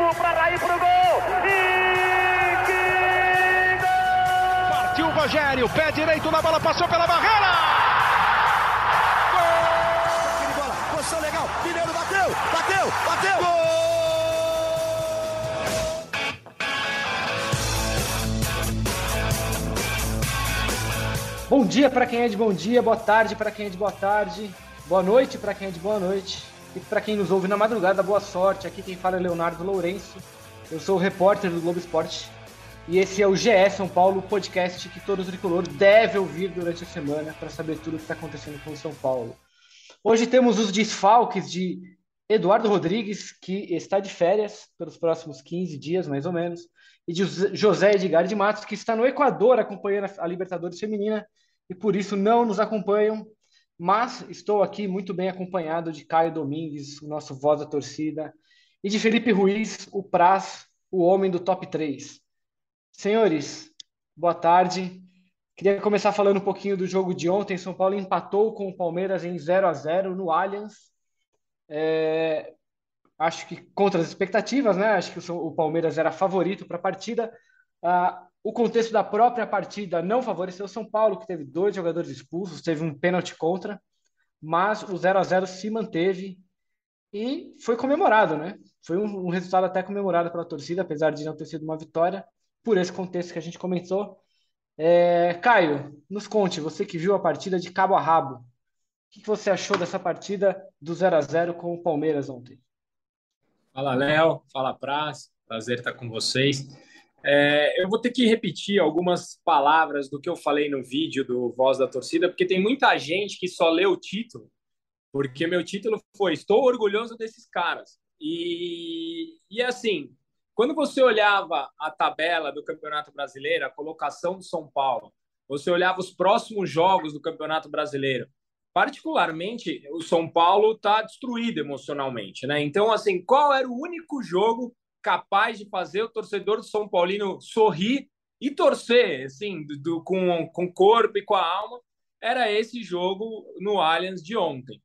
Cafu para Raí pro gol. E que gol! Partiu o Rogério, pé direito na bola, passou pela barreira. Gol! Bola, posição legal. Mineiro bateu, bateu, bateu. Gol! Bom dia para quem é de bom dia, boa tarde para quem é de boa tarde, boa noite para quem é de boa noite e para quem nos ouve na madrugada, boa sorte. Aqui quem fala é Leonardo Lourenço, eu sou o repórter do Globo Esporte e esse é o GE São Paulo, podcast que todo tricolor deve ouvir durante a semana para saber tudo o que está acontecendo com o São Paulo. Hoje temos os desfalques de Eduardo Rodrigues, que está de férias pelos próximos 15 dias, mais ou menos, e de José Edgar de Matos, que está no Equador acompanhando a Libertadores Feminina e por isso não nos acompanham, mas estou aqui muito bem acompanhado de Caio Domingues, o nosso voz da torcida, e de Felipe Ruiz, o Praz, o homem do top 3. Senhores, boa tarde. Queria começar falando um pouquinho do jogo de ontem. São Paulo empatou com o Palmeiras em 0 a 0 no Allianz. É, acho que contra as expectativas, né? Acho que o, Palmeiras era favorito para a partida. Ah, o contexto da própria partida não favoreceu o São Paulo, que teve dois jogadores expulsos, teve um pênalti contra, mas o 0 a 0 se manteve e foi comemorado, né? Foi um, um, resultado até comemorado pela torcida, apesar de não ter sido uma vitória, por esse contexto que a gente comentou. É, Caio, nos conte, você que viu a partida de cabo a rabo, o que, você achou dessa partida do 0 a 0 com o Palmeiras ontem? Fala, Léo. Fala, Praz. Prazer estar com vocês. É, eu vou ter que repetir algumas palavras do que eu falei no vídeo do Voz da Torcida, porque tem muita gente que só lê o título, porque meu título foi Estou orgulhoso desses caras. E, e assim, quando você olhava a tabela do Campeonato Brasileiro, a colocação do São Paulo, você olhava os próximos jogos do Campeonato Brasileiro, particularmente o São Paulo está destruído emocionalmente, né? Então, assim, qual era o único jogo capaz de fazer o torcedor do São Paulino sorrir e torcer, assim, do, do, com, com o corpo e com a alma, era esse jogo no Allianz de ontem.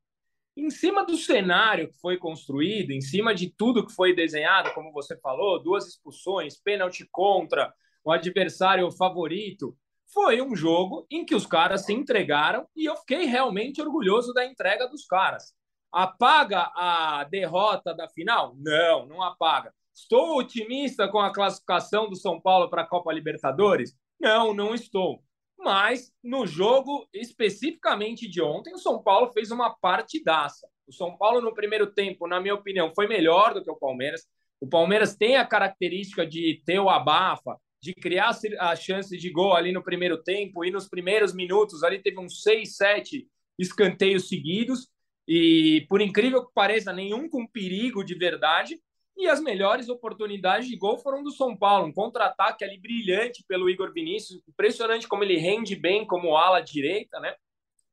Em cima do cenário que foi construído, em cima de tudo que foi desenhado, como você falou, duas expulsões, pênalti contra o adversário favorito, foi um jogo em que os caras se entregaram e eu fiquei realmente orgulhoso da entrega dos caras. Apaga a derrota da final? Não, não apaga. Estou otimista com a classificação do São Paulo para a Copa Libertadores? Não, não estou. Mas no jogo especificamente de ontem, o São Paulo fez uma partidaça. O São Paulo, no primeiro tempo, na minha opinião, foi melhor do que o Palmeiras. O Palmeiras tem a característica de ter o abafa, de criar a chance de gol ali no primeiro tempo e nos primeiros minutos ali teve uns seis, sete escanteios seguidos e por incrível que pareça nenhum com perigo de verdade e as melhores oportunidades de gol foram do São Paulo. Um contra-ataque ali brilhante pelo Igor Vinícius. Impressionante como ele rende bem como ala direita, né?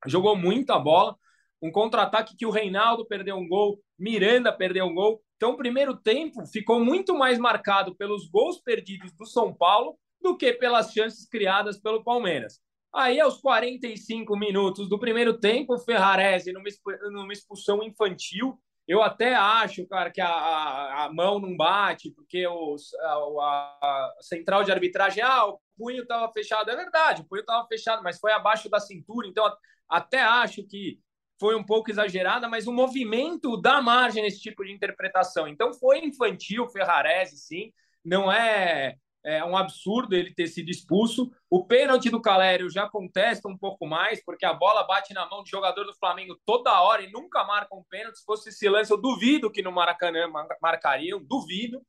Jogou muita bola. Um contra-ataque que o Reinaldo perdeu um gol, Miranda perdeu um gol. Então, o primeiro tempo ficou muito mais marcado pelos gols perdidos do São Paulo do que pelas chances criadas pelo Palmeiras. Aí, aos 45 minutos do primeiro tempo, o Ferrarese, numa expulsão infantil, eu até acho, cara, que a, a, mão não bate, porque os, a, a, central de arbitragem, ah, o punho estava fechado. É verdade, o punho estava fechado, mas foi abaixo da cintura. Então, até acho que foi um pouco exagerada, mas o movimento dá margem nesse tipo de interpretação. Então, foi infantil, Ferrarese, sim. Não é é um absurdo ele ter sido expulso. O pênalti do Calério já contesta um pouco mais, porque a bola bate na mão de jogador do Flamengo toda hora e nunca marca um pênalti. Se fosse esse lance, eu duvido que no Maracanã marcariam, duvido.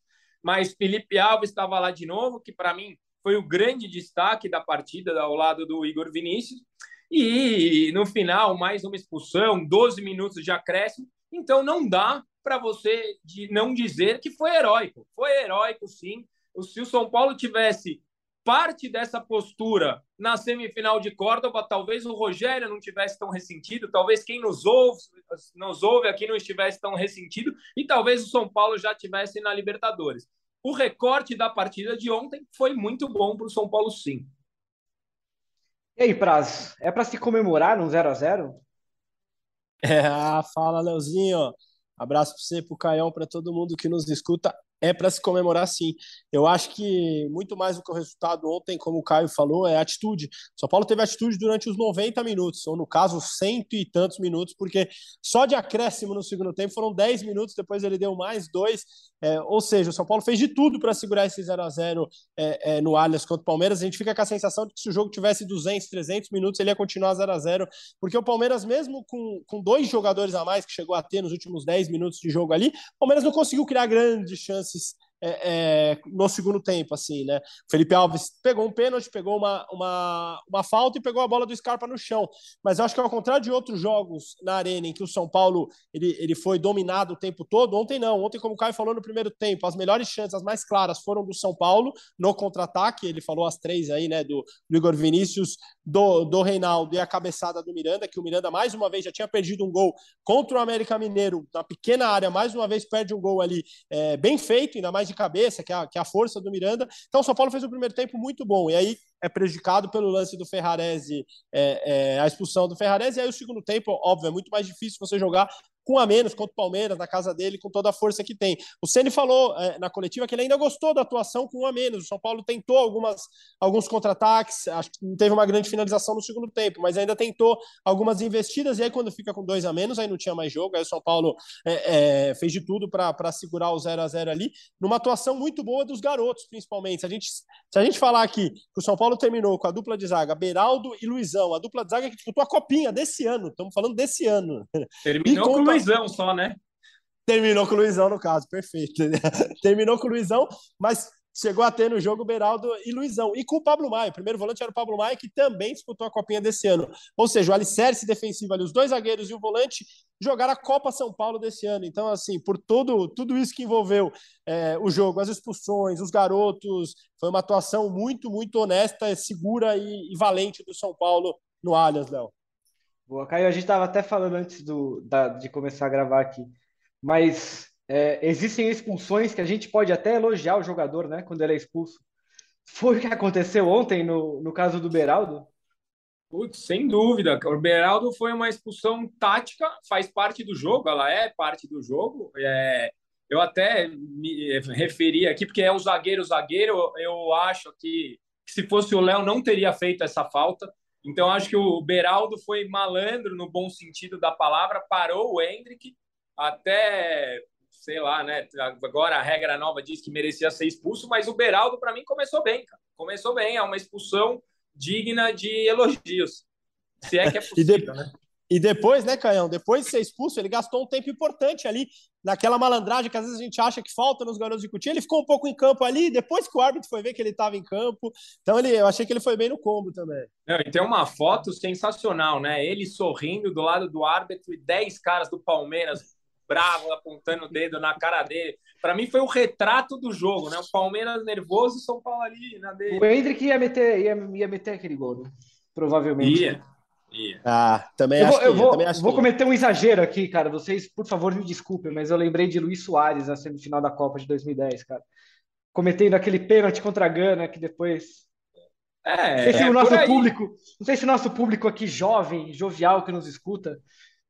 Mas Felipe Alves estava lá de novo, que para mim foi o grande destaque da partida ao lado do Igor Vinícius. E no final, mais uma expulsão, 12 minutos de acréscimo. Então não dá para você de não dizer que foi heróico. Foi heróico, sim se o São Paulo tivesse parte dessa postura na semifinal de Córdoba, talvez o Rogério não tivesse tão ressentido, talvez quem nos ouve, nos ouve aqui não estivesse tão ressentido e talvez o São Paulo já tivesse na Libertadores. O recorte da partida de ontem foi muito bom para o São Paulo, sim. E aí, Praz, é para se comemorar um 0 a 0 É, fala, Leozinho. Abraço para você, para o Caião, para todo mundo que nos escuta é para se comemorar sim. Eu acho que muito mais do que o resultado ontem, como o Caio falou, é atitude. São Paulo teve atitude durante os 90 minutos, ou no caso, cento e tantos minutos, porque só de acréscimo no segundo tempo foram 10 minutos, depois ele deu mais dois. É, ou seja, o São Paulo fez de tudo para segurar esse 0 a 0 é, é, no Allianz contra o Palmeiras. A gente fica com a sensação de que se o jogo tivesse 200, 300 minutos, ele ia continuar 0 a 0 porque o Palmeiras, mesmo com, com dois jogadores a mais que chegou a ter nos últimos 10 minutos de jogo ali, o Palmeiras não conseguiu criar grandes chances analysis é, é, no segundo tempo, assim, né? Felipe Alves pegou um pênalti, pegou uma, uma, uma falta e pegou a bola do Scarpa no chão. Mas eu acho que ao contrário de outros jogos na arena em que o São Paulo ele, ele foi dominado o tempo todo, ontem não. Ontem, como o Caio falou no primeiro tempo, as melhores chances, as mais claras, foram do São Paulo no contra-ataque. Ele falou as três aí, né? Do, do Igor Vinícius, do, do Reinaldo e a cabeçada do Miranda, que o Miranda mais uma vez já tinha perdido um gol contra o América Mineiro na pequena área, mais uma vez perde um gol ali é, bem feito, ainda mais de cabeça, que é, a, que é a força do Miranda. Então o São Paulo fez o primeiro tempo muito bom. E aí é prejudicado pelo lance do Ferrarese, é, é, a expulsão do Ferrarese. E aí o segundo tempo, óbvio, é muito mais difícil você jogar com a menos contra o Palmeiras, na casa dele, com toda a força que tem. O Ceni falou é, na coletiva que ele ainda gostou da atuação com um a menos. O São Paulo tentou algumas, alguns contra-ataques, acho que não teve uma grande finalização no segundo tempo, mas ainda tentou algumas investidas. E aí, quando fica com dois a menos, aí não tinha mais jogo. Aí o São Paulo é, é, fez de tudo para segurar o 0 a 0 ali, numa atuação muito boa dos garotos, principalmente. Se a gente, se a gente falar aqui que o São Paulo terminou com a dupla de zaga, Beraldo e Luizão, a dupla de zaga que disputou a copinha desse ano, estamos falando desse ano. Terminou com Luizão só, né? Terminou com o Luizão, no caso, perfeito. Terminou com o Luizão, mas chegou a ter no jogo Beraldo e Luizão. E com o Pablo Maia. O primeiro volante era o Pablo Maia, que também disputou a copinha desse ano. Ou seja, o alicerce defensivo ali, os dois zagueiros e o volante, jogaram a Copa São Paulo desse ano. Então, assim, por tudo, tudo isso que envolveu é, o jogo, as expulsões, os garotos, foi uma atuação muito, muito honesta, segura e, e valente do São Paulo no Allianz, Léo. Boa, Caio, a gente estava até falando antes do, da, de começar a gravar aqui, mas é, existem expulsões que a gente pode até elogiar o jogador, né, quando ele é expulso. Foi o que aconteceu ontem no, no caso do Beraldo? Putz, sem dúvida. O Beraldo foi uma expulsão tática, faz parte do jogo, ela é parte do jogo. É, eu até me referi aqui, porque é o zagueiro, zagueiro, eu acho que se fosse o Léo não teria feito essa falta. Então, acho que o Beraldo foi malandro no bom sentido da palavra, parou o Hendrick até, sei lá, né? Agora a regra nova diz que merecia ser expulso, mas o Beraldo, para mim, começou bem, cara. Começou bem, é uma expulsão digna de elogios. Se é que é possível, e de... né? E depois, né, Canhão? Depois de ser expulso, ele gastou um tempo importante ali, naquela malandragem que às vezes a gente acha que falta nos garotos de Coutinho. Ele ficou um pouco em campo ali, depois que o árbitro foi ver que ele estava em campo. Então ele, eu achei que ele foi bem no combo também. Não, e tem uma foto sensacional, né? Ele sorrindo do lado do árbitro e 10 caras do Palmeiras bravos apontando o dedo na cara dele. Para mim foi o retrato do jogo, né? O Palmeiras nervoso e São Paulo ali na dele. O Hendrick ia meter, ia, ia meter aquele gol, né? provavelmente. Ia. Yeah. Ah, também eu acho vou, eu que, vou, também acho vou que... cometer um exagero aqui, cara. Vocês, por favor, me desculpem, mas eu lembrei de Luiz Soares na semifinal da Copa de 2010, cara. Cometendo aquele pênalti contra a Gana, que depois. É, não sei se é o nosso público, não sei se o nosso público aqui jovem, jovial que nos escuta,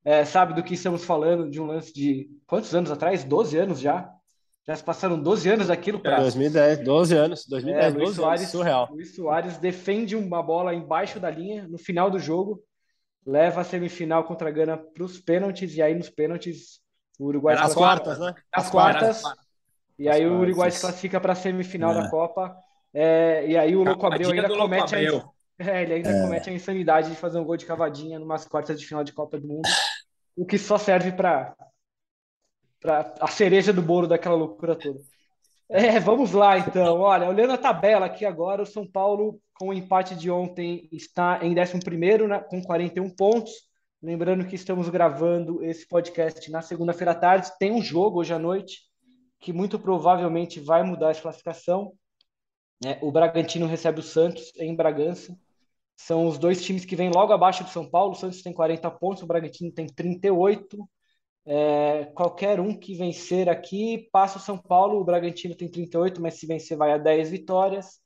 é, sabe do que estamos falando de um lance de quantos anos atrás? 12 anos já. Já se passaram 12 anos daquilo para 2010, 12 anos, É, 2010, Luiz 12 Soares, anos, surreal. Luiz Soares defende uma bola embaixo da linha no final do jogo, leva a semifinal contra a Gana para os pênaltis, e aí nos pênaltis o Uruguai Era se As quartas, né? as As quartas, quartas. e aí o. Uruguai se classifica para a semifinal É. da Copa, é, e aí o Louco Abreu ainda comete a, é, ele ainda comete a insanidade de fazer um gol de cavadinha numas quartas de final de Copa do Mundo, o que só serve para para a cereja do bolo daquela loucura toda. É, vamos lá então. Olha, olhando a tabela aqui agora, o São Paulo, com o empate de ontem, está em 11º né, com 41 pontos. Lembrando que estamos gravando esse podcast na segunda-feira à tarde. Tem um jogo hoje à noite que muito provavelmente vai mudar essa classificação. É, o Bragantino recebe o Santos em Bragança. São os dois times que vêm logo abaixo do São Paulo. O Santos tem 40 pontos, o Bragantino tem 38. É, qualquer um que vencer aqui passa o São Paulo. O Bragantino tem 38, mas se vencer vai a 10 vitórias.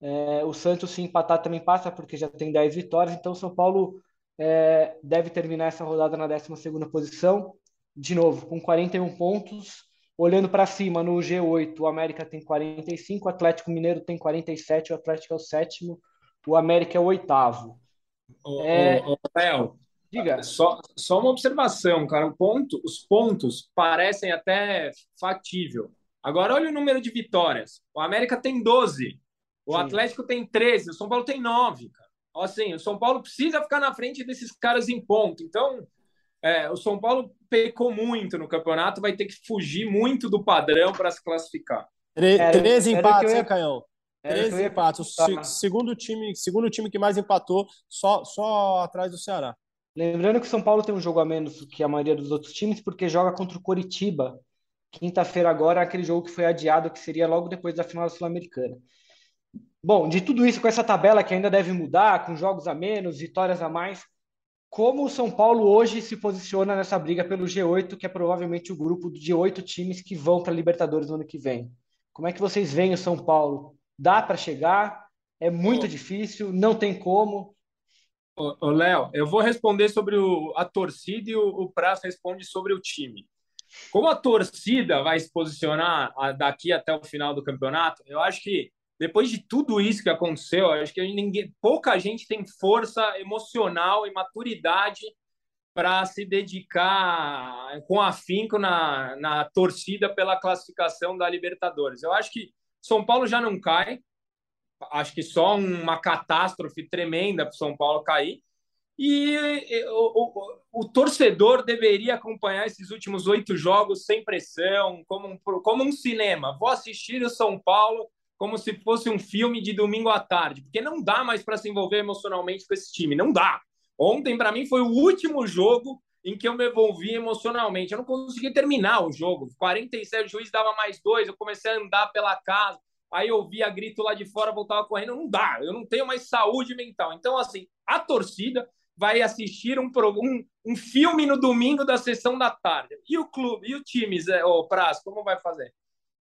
É, o Santos, se empatar, também passa, porque já tem 10 vitórias. Então, o São Paulo é, deve terminar essa rodada na 12 posição. De novo, com 41 pontos. olhando para cima no G8, o América tem 45, o Atlético Mineiro tem 47, o Atlético é o sétimo, o América é o oitavo. Ô, é... ô, ô, Léo, Diga. Só, só uma observação, cara. O ponto, os pontos parecem até factível. Agora, olha o número de vitórias. O América tem 12. O Sim. Atlético tem 13. O São Paulo tem 9, cara. Assim, o São Paulo precisa ficar na frente desses caras em ponto. Então, é, o São Paulo pecou muito no campeonato, vai ter que fugir muito do padrão para se classificar. Tre era, três empates, ia... hein, Canhão? Três empates. O segundo time, segundo time que mais empatou, só, só atrás do Ceará. Lembrando que o São Paulo tem um jogo a menos que a maioria dos outros times, porque joga contra o Coritiba. Quinta-feira agora, aquele jogo que foi adiado, que seria logo depois da final da Sul-Americana. Bom, de tudo isso, com essa tabela que ainda deve mudar, com jogos a menos, vitórias a mais, como o São Paulo hoje se posiciona nessa briga pelo G8, que é provavelmente o grupo de oito times que vão para a Libertadores no ano que vem? Como é que vocês veem o São Paulo? Dá para chegar? É muito difícil? Não tem como? Ô, Léo, eu vou responder sobre o, a torcida e o, o Praça responde sobre o time. Como a torcida vai se posicionar daqui até o final do campeonato, eu acho que depois de tudo isso que aconteceu, acho que ninguém, pouca gente tem força emocional e maturidade para se dedicar com afinco na, na torcida pela classificação da Libertadores. Eu acho que São Paulo já não cai, acho que só uma catástrofe tremenda para São Paulo cair. E o, o, o, torcedor deveria acompanhar esses últimos oito jogos sem pressão, como um, como um cinema. Vou assistir o São Paulo como se fosse um filme de domingo à tarde, porque não dá mais para se envolver emocionalmente com esse time, não dá. Ontem, para mim, foi o último jogo em que eu me envolvi emocionalmente. Eu não consegui terminar o jogo. 47, o juiz dava mais dois, eu comecei a andar pela casa aí eu via grito lá de fora, voltava correndo, não dá, eu não tenho mais saúde mental. Então, assim, a torcida vai assistir um, um, um filme no domingo da sessão da tarde. E o clube, e o time, Zé, Praz, como vai fazer?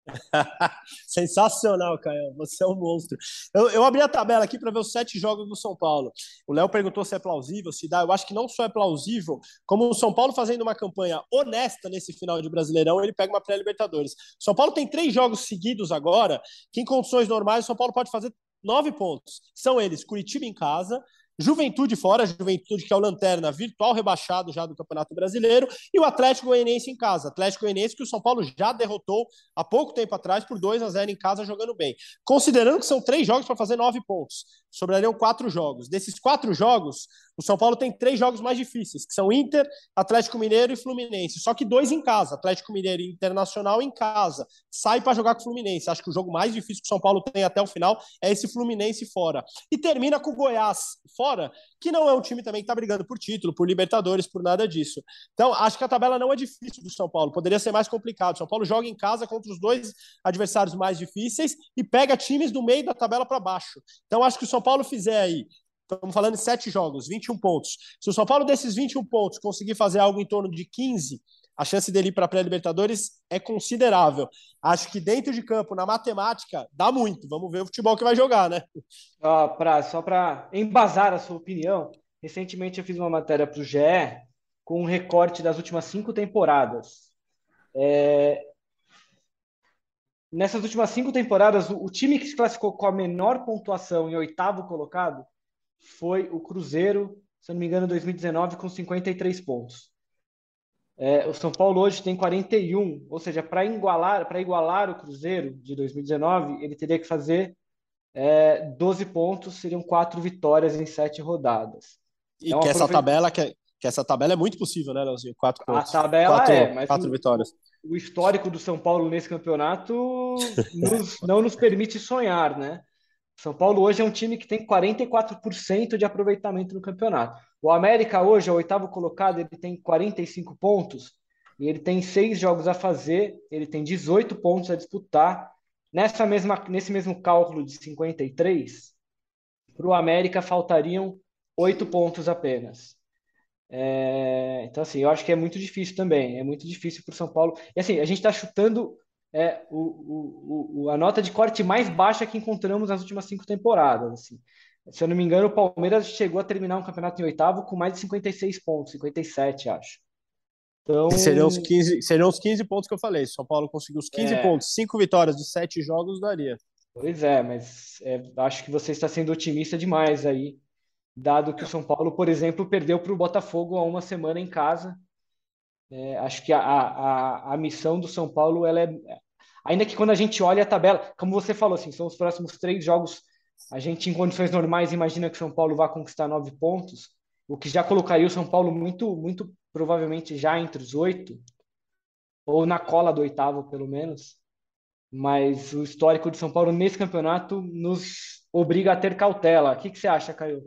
Sensacional, Caio. Você é um monstro. Eu, eu abri a tabela aqui para ver os sete jogos do São Paulo. O Léo perguntou se é plausível, se dá. Eu acho que não só é plausível, como o São Paulo fazendo uma campanha honesta nesse final de Brasileirão, ele pega uma pré-Libertadores. São Paulo tem três jogos seguidos agora, que em condições normais o São Paulo pode fazer nove pontos. São eles: Curitiba em casa, Juventude fora, Juventude que é o lanterna virtual rebaixado já do Campeonato Brasileiro, e o Atlético Goianiense em casa. Atlético Goianiense que o São Paulo já derrotou há pouco tempo atrás por 2 a 0 em casa jogando bem. Considerando que são três jogos para fazer nove pontos, sobrariam quatro jogos. Desses quatro jogos, o São Paulo tem três jogos mais difíceis, que são Inter, Atlético Mineiro e Fluminense. Só que dois em casa, Atlético Mineiro e Internacional em casa. Sai para jogar com o Fluminense. Acho que o jogo mais difícil que o São Paulo tem até o final é esse Fluminense fora. E termina com o Goiás fora, que não é um time também que está brigando por título, por Libertadores, por nada disso. Então, acho que a tabela não é difícil do São Paulo. Poderia ser mais complicado. O São Paulo joga em casa contra os dois adversários mais difíceis e pega times do meio da tabela para baixo. Então, acho que o São Paulo fizer aí Estamos falando de sete jogos, 21 pontos. Se o São Paulo, desses 21 pontos, conseguir fazer algo em torno de 15, a chance dele ir para a pré-Libertadores é considerável. Acho que dentro de campo, na matemática, dá muito. Vamos ver o futebol que vai jogar, né? Ah, pra, só para embasar a sua opinião, recentemente eu fiz uma matéria para o GE com um recorte das últimas cinco temporadas. É... Nessas últimas cinco temporadas, o, o time que se classificou com a menor pontuação em oitavo colocado foi o Cruzeiro, se não me engano, em 2019, com 53 pontos. É, o São Paulo hoje tem 41, ou seja, para igualar, para igualar o Cruzeiro de 2019, ele teria que fazer é, 12 pontos, seriam quatro vitórias em sete rodadas. E então, que essa tabela que, que, essa tabela é muito possível, né, Leozinho? Quatro pontos. A tabela quatro, é, mas quatro o, vitórias. O histórico do São Paulo nesse campeonato nos, não nos permite sonhar, né? São Paulo hoje é um time que tem 44% de aproveitamento no campeonato. O América hoje, é o oitavo colocado, ele tem 45 pontos e ele tem seis jogos a fazer, ele tem 18 pontos a disputar. Nessa mesma, nesse mesmo cálculo de 53, para o América faltariam oito pontos apenas. É, então, assim, eu acho que é muito difícil também. É muito difícil para o São Paulo. E assim, a gente está chutando é o, o, a nota de corte mais baixa que encontramos nas últimas cinco temporadas. Assim. Se eu não me engano, o Palmeiras chegou a terminar um campeonato em oitavo com mais de 56 pontos, 57, acho. Então... Seriam, os 15, seriam os 15 pontos que eu falei. Se São Paulo conseguiu os 15 é... pontos, 5 vitórias de 7 jogos, daria. Pois é, mas é, acho que você está sendo otimista demais aí, dado que o São Paulo, por exemplo, perdeu para o Botafogo há uma semana em casa. É, acho que a, a, a missão do São Paulo, ela é. Ainda que quando a gente olha a tabela, como você falou, assim, são os próximos três jogos, a gente, em condições normais, imagina que o São Paulo vai conquistar nove pontos, o que já colocaria o São Paulo muito, muito provavelmente já entre os oito, ou na cola do oitavo, pelo menos. Mas o histórico de São Paulo nesse campeonato nos obriga a ter cautela. O que, que você acha, Caio?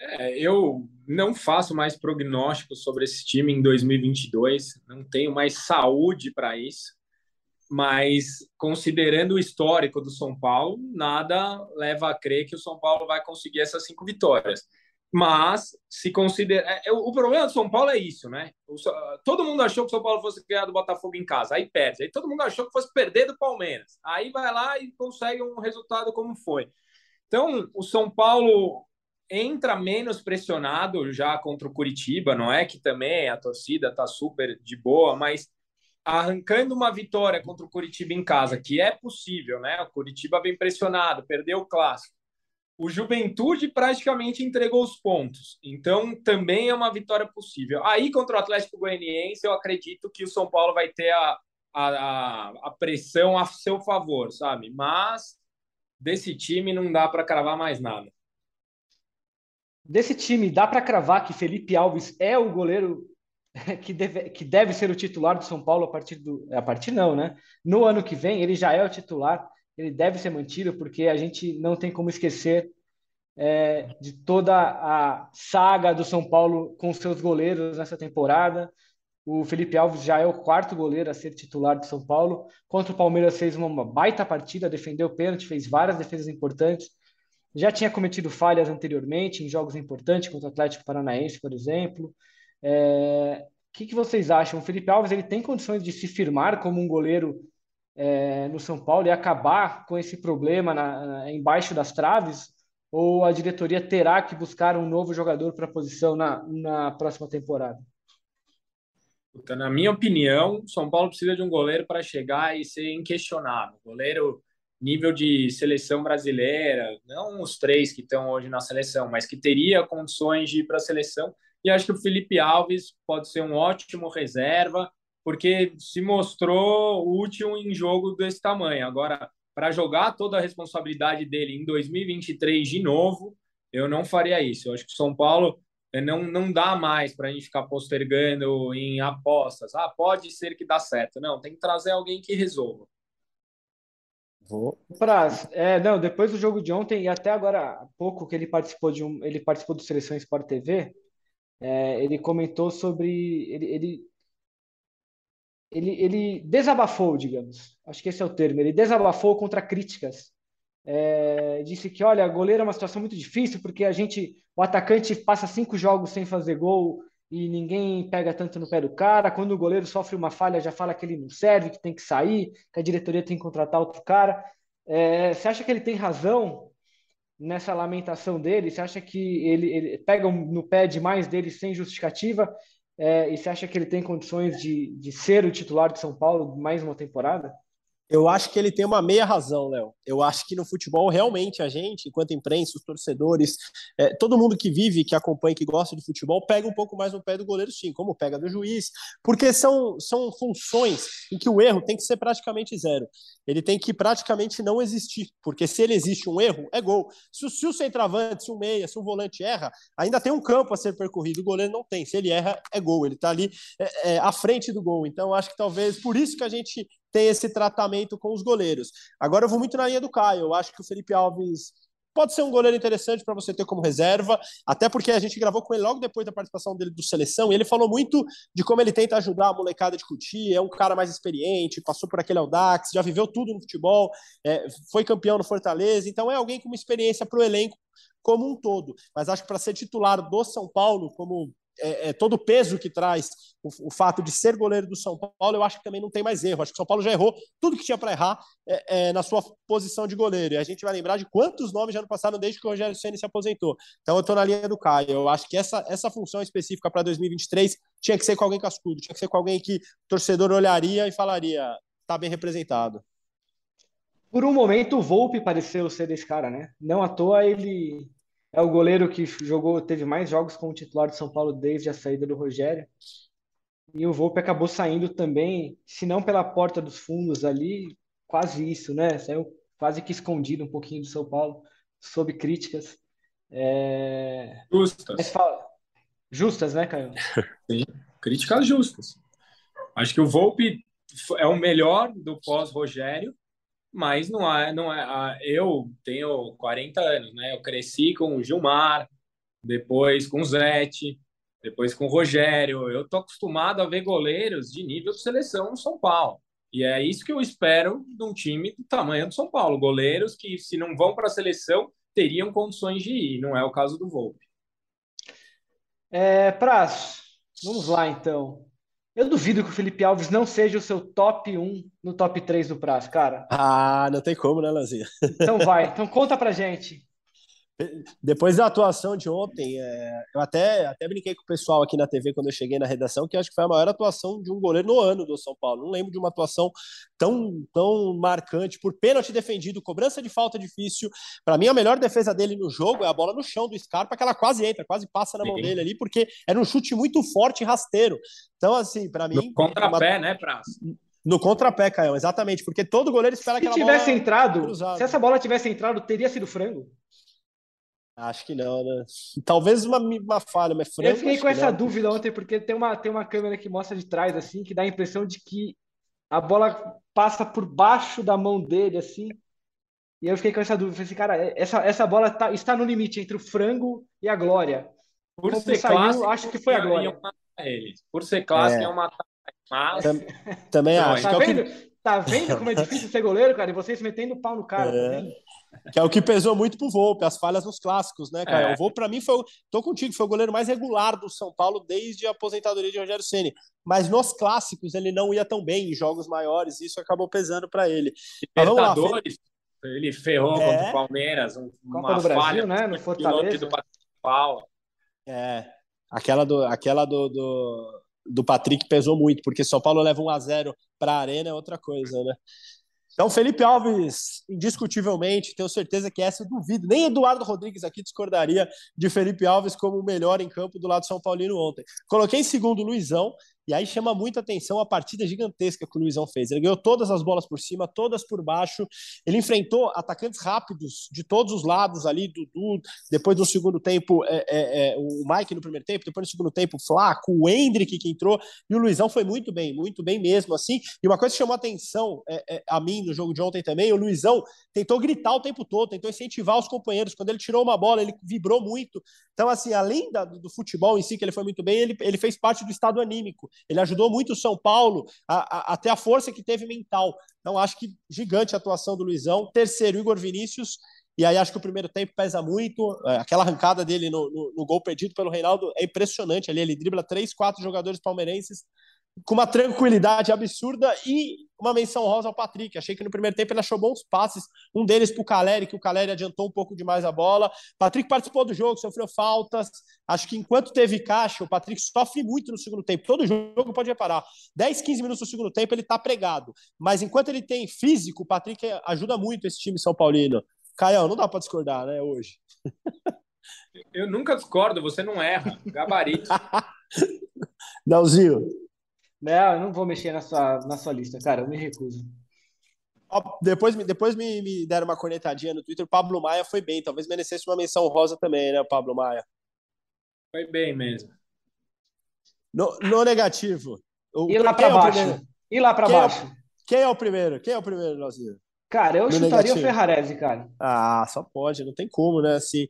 É, eu não faço mais prognósticos sobre esse time em 2022, não tenho mais saúde para isso, mas considerando o histórico do São Paulo, nada leva a crer que o São Paulo vai conseguir essas cinco vitórias. Mas, se considera. É, o problema do São Paulo é isso, né? todo mundo achou que o São Paulo fosse ganhar do Botafogo em casa, aí perde. Aí todo mundo achou que fosse perder do Palmeiras. Aí vai lá e consegue um resultado como foi. Então, o São Paulo entra menos pressionado já contra o Curitiba, não é que também a torcida está super de boa, mas arrancando uma vitória contra o Curitiba em casa, que é possível, né? O Curitiba vem pressionado, perdeu o clássico. O Juventude praticamente entregou os pontos, então também é uma vitória possível. Aí contra o Atlético Goianiense, eu acredito que o São Paulo vai ter a, a, a pressão a seu favor, sabe? Mas desse time não dá para cravar mais nada. Desse time, dá para cravar que Felipe Alves é o goleiro que deve, que deve ser o titular do São Paulo a partir do. A partir não, né? No ano que vem, ele já é o titular, ele deve ser mantido, porque a gente não tem como esquecer é, de toda a saga do São Paulo com seus goleiros nessa temporada. O Felipe Alves já é o quarto goleiro a ser titular do São Paulo. Contra o Palmeiras fez uma baita partida, defendeu o pênalti, fez várias defesas importantes já tinha cometido falhas anteriormente em jogos importantes contra o Atlético Paranaense, por exemplo. É, o que, que, vocês acham? O Felipe Alves ele tem condições de se firmar como um goleiro é, no São Paulo e acabar com esse problema na, na, embaixo das traves? Ou a diretoria terá que buscar um novo jogador para a posição na, na próxima temporada? Na minha opinião, São Paulo precisa de um goleiro para chegar e ser inquestionável. Goleiro nível de seleção brasileira, não os três que estão hoje na seleção, mas que teria condições de ir para a seleção. E acho que o Felipe Alves pode ser um ótimo reserva, porque se mostrou útil em jogo desse tamanho. Agora, para jogar toda a responsabilidade dele em 2023 de novo, eu não faria isso. Eu acho que o São Paulo eh, não, não dá mais para a gente ficar postergando em apostas. Ah, pode ser que dá certo. Não, tem que trazer alguém que resolva. Vou. É, não, depois do jogo de ontem e até agora há pouco que ele participou de um, ele participou do Seleção Sport TV, é, ele comentou sobre, ele, ele, ele, ele desabafou, digamos, acho que esse é o termo, ele desabafou contra críticas, é, disse que, olha, goleiro é uma situação muito difícil porque a gente, o atacante passa cinco jogos sem fazer gol e ninguém pega tanto no pé do cara. Quando o goleiro sofre uma falha, já fala que ele não serve, que tem que sair, que a diretoria tem que contratar outro cara. É, você acha que ele tem razão nessa lamentação dele? Você acha que ele, ele pega no pé demais dele sem justificativa? É, e você acha que ele tem condições de, de ser o titular de São Paulo mais uma temporada? Eu acho que ele tem uma meia razão, Léo. Eu acho que no futebol, realmente, a gente, enquanto imprensa, os torcedores, é, todo mundo que vive, que acompanha, que gosta de futebol, pega um pouco mais no pé do goleiro, sim, como pega do juiz, porque são, são funções em que o erro tem que ser praticamente zero. Ele tem que praticamente não existir, porque se ele existe um erro, é gol. Se, se o centroavante, se o meia, se o volante erra, ainda tem um campo a ser percorrido, o goleiro não tem. Se ele erra, é gol. Ele está ali é, é, à frente do gol. Então, acho que talvez por isso que a gente tem esse tratamento com os goleiros. Agora eu vou muito na linha do Caio. Eu acho que o Felipe Alves pode ser um goleiro interessante para você ter como reserva, até porque a gente gravou com ele logo depois da participação dele do seleção, e ele falou muito de como ele tenta ajudar a molecada de Cuti, é um cara mais experiente, passou por aquele Audax, já viveu tudo no futebol, é, foi campeão no Fortaleza, então é alguém com uma experiência para o elenco como um todo. Mas acho que para ser titular do São Paulo, como é, é, todo o peso que traz o, o, fato de ser goleiro do São Paulo, eu acho que também não tem mais erro. Acho que o São Paulo já errou tudo que tinha para errar é, é, na sua posição de goleiro. E a gente vai lembrar de quantos nomes já não passaram desde que o Rogério Ceni se aposentou. Então eu estou na linha do Caio. Eu acho que essa, essa função específica para 2023 tinha que ser com alguém cascudo, tinha que ser com alguém que o torcedor olharia e falaria: tá bem representado. Por um momento, o Volpe pareceu ser desse cara, né? Não à toa ele é o goleiro que jogou, teve mais jogos como titular de São Paulo desde a saída do Rogério. E o Volpe acabou saindo também, se não pela porta dos fundos ali, quase isso, né? Saiu quase que escondido um pouquinho do São Paulo, sob críticas. É... Justas. Fala... Justas, né, Caio? Sim, críticas justas. Acho que o Volpe é o melhor do pós-Rogério, mas não é, não é. Eu tenho 40 anos, né? Eu cresci com o Gilmar, depois com o Zete, depois com o Rogério. Eu tô acostumado a ver goleiros de nível de seleção no São Paulo. E é isso que eu espero de um time do tamanho do São Paulo. Goleiros que, se não vão para a seleção, teriam condições de ir. Não é o caso do Volpe. É, Praz, vamos lá então. Eu duvido que o Felipe Alves não seja o seu top 1 no top 3 do prazo, cara. Ah, não tem como, né, Lanzinha? Então vai, então conta pra gente. Depois da atuação de ontem, é, eu até, até brinquei com o pessoal aqui na TV quando eu cheguei na redação, que acho que foi a maior atuação de um goleiro no ano do São Paulo. Não lembro de uma atuação tão, tão marcante, por pênalti defendido, cobrança de falta difícil. Para mim, a melhor defesa dele no jogo é a bola no chão do Scarpa, que ela quase entra, quase passa na mão Sim. dele ali, porque era um chute muito forte e rasteiro. Então, assim, para mim. No contrapé, uma... né, Praça? No contrapé, Caio, exatamente, porque todo goleiro espera que ela tivesse entrado, se essa bola tivesse entrado, teria sido frango. Acho que não, né? Talvez uma, uma falha, mas frango. Eu fiquei com essa não. dúvida ontem, porque tem uma, tem uma câmera que mostra de trás, assim, que dá a impressão de que a bola passa por baixo da mão dele, assim. E eu fiquei com essa dúvida. Falei assim, cara, essa, essa bola tá, está no limite entre o frango e a glória. Por Como ser saiu, clássico, acho que foi a glória. Por ser clássico, é, é uma mas... Também acho. Tá, é vendo? Que... tá vendo como é difícil ser goleiro, cara? E vocês metendo pau no cara. É. Tá que é o que pesou muito pro Volpe, as falhas nos clássicos, né, cara? É. O Volpe, para mim, foi. Tô contigo, foi o goleiro mais regular do São Paulo desde a aposentadoria de Rogério Ceni. Mas nos clássicos ele não ia tão bem em jogos maiores, e isso acabou pesando para ele. Libertadores, ele ferrou é. contra o Palmeiras, um, do Brasil, falha, né? No Fortaleza. Do Paulo. É. Aquela do, aquela do, do, do Patrick pesou muito, porque São Paulo leva 1 a 0 para a Arena é outra coisa, né? Então, Felipe Alves, indiscutivelmente, tenho certeza que essa eu duvido. Nem Eduardo Rodrigues aqui discordaria de Felipe Alves como o melhor em campo do lado do São Paulino ontem. Coloquei em segundo o Luizão, e aí chama muita atenção a partida gigantesca que o Luizão fez. Ele ganhou todas as bolas por cima, todas por baixo. Ele enfrentou atacantes rápidos de todos os lados ali, Dudu, depois do segundo tempo, é, é, é, o Mike no primeiro tempo, depois no segundo tempo, o Flaco, o Hendrick que entrou, e o Luizão foi muito bem, muito bem mesmo, assim. E uma coisa que chamou atenção é, é, a mim no jogo de ontem também, o Luizão tentou gritar o tempo todo, tentou incentivar os companheiros. Quando ele tirou uma bola, ele vibrou muito. Então, assim, além da, do futebol em si, que ele foi muito bem, ele, ele fez parte do estado anímico. Ele ajudou muito o São Paulo a, a, a força que teve mental. Então, acho que gigante a atuação do Luizão. Terceiro, Igor Vinícius. E aí acho que o primeiro tempo pesa muito. É, aquela arrancada dele no, no, no gol perdido pelo Reinaldo é impressionante ali. Ele dribla três, quatro jogadores palmeirenses com uma tranquilidade absurda e uma menção rosa ao Patrick. Achei que no primeiro tempo ele achou bons passes, um deles para o Caleri, que o Caleri adiantou um pouco demais a bola. Patrick participou do jogo, sofreu faltas. Acho que enquanto teve caixa, o Patrick sofre muito no segundo tempo. Todo jogo pode reparar. 10, 15 minutos no segundo tempo ele está pregado. Mas enquanto ele tem físico, o Patrick ajuda muito esse time São Paulino. Caio, não dá para discordar, né, hoje. Eu nunca discordo, você não erra. Gabarito. Dalzinho. Não, eu não vou mexer na sua, na sua lista, cara. Eu me recuso. Depois, depois me, me deram uma cornetadinha no Twitter. O Pablo Maia foi bem. Talvez merecesse uma menção rosa também, né, o Pablo Maia? Foi bem mesmo. No, no negativo. O, e lá para é baixo. É e lá para baixo. É, quem é o primeiro? Quem é o primeiro, Nozinho? Cara, eu no chutaria negativo. o Ferrarese, cara. Ah, só pode. Não tem como, né? Assim,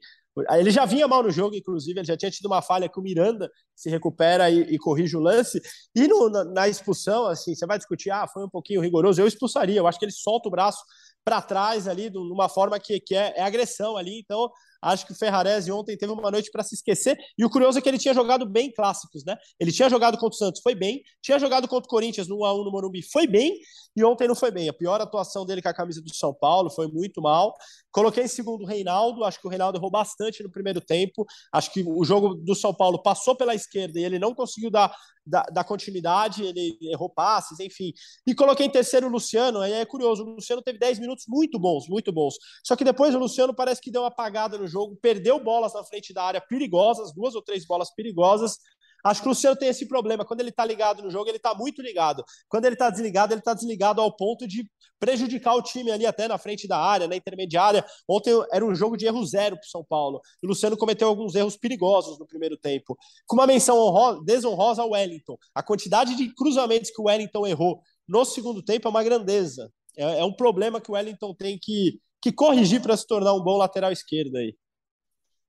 ele já vinha mal no jogo, inclusive, ele já tinha tido uma falha que o Miranda se recupera e, e corrige o lance. E no, na, na, expulsão, assim, você vai discutir, ah, foi um pouquinho rigoroso, eu expulsaria. Eu acho que ele solta o braço para trás ali, de uma forma que, que é, é, agressão ali. Então, Acho que o Ferrarese ontem teve uma noite para se esquecer. E o curioso é que ele tinha jogado bem clássicos, né? Ele tinha jogado contra o Santos, foi bem. Tinha jogado contra o Corinthians no 1x1 no Morumbi, foi bem. E ontem não foi bem. A pior atuação dele com a camisa do São Paulo foi muito mal. Coloquei em segundo o Reinaldo. Acho que o Reinaldo errou bastante no primeiro tempo. Acho que o jogo do São Paulo passou pela esquerda e ele não conseguiu dar, dar, dar continuidade. Ele errou passes, enfim. E coloquei em terceiro o Luciano. Aí é curioso. O Luciano teve 10 minutos muito bons, muito bons. Só que depois o Luciano parece que deu uma apagada no jogo, perdeu bolas na frente da área perigosas, duas ou três bolas perigosas. Acho que o Luciano tem esse problema. Quando ele está ligado no jogo, ele está muito ligado. Quando ele está desligado, ele está desligado ao ponto de prejudicar o time ali até na frente da área, na intermediária. Ontem era um jogo de erro zero para o São Paulo. O Luciano cometeu alguns erros perigosos no primeiro tempo. Com uma menção honrosa, desonrosa ao Wellington. A quantidade de cruzamentos que o Wellington errou no segundo tempo é uma grandeza. É, é um problema que o Wellington tem que, que corrigir para se tornar um bom lateral esquerdo aí.